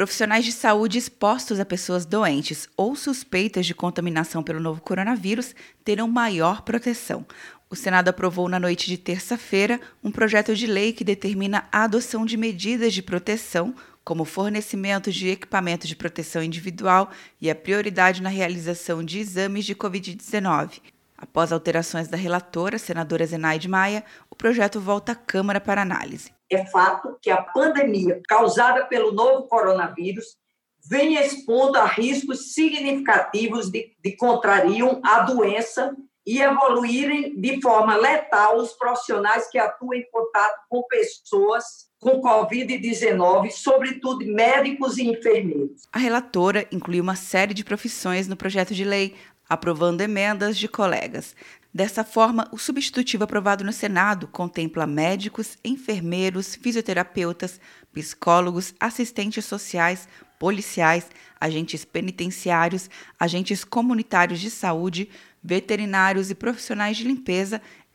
Profissionais de saúde expostos a pessoas doentes ou suspeitas de contaminação pelo novo coronavírus terão maior proteção. O Senado aprovou na noite de terça-feira um projeto de lei que determina a adoção de medidas de proteção, como fornecimento de equipamento de proteção individual e a prioridade na realização de exames de Covid-19. Após alterações da relatora, senadora Zenaide Maia, o projeto volta à Câmara para análise. É fato que a pandemia causada pelo novo coronavírus vem expondo a riscos significativos de, de contrariam a doença e evoluírem de forma letal os profissionais que atuam em contato com pessoas com Covid-19, sobretudo médicos e enfermeiros. A relatora incluiu uma série de profissões no projeto de lei, aprovando emendas de colegas. Dessa forma, o substitutivo aprovado no Senado contempla médicos, enfermeiros, fisioterapeutas, psicólogos, assistentes sociais, policiais, agentes penitenciários, agentes comunitários de saúde, veterinários e profissionais de limpeza,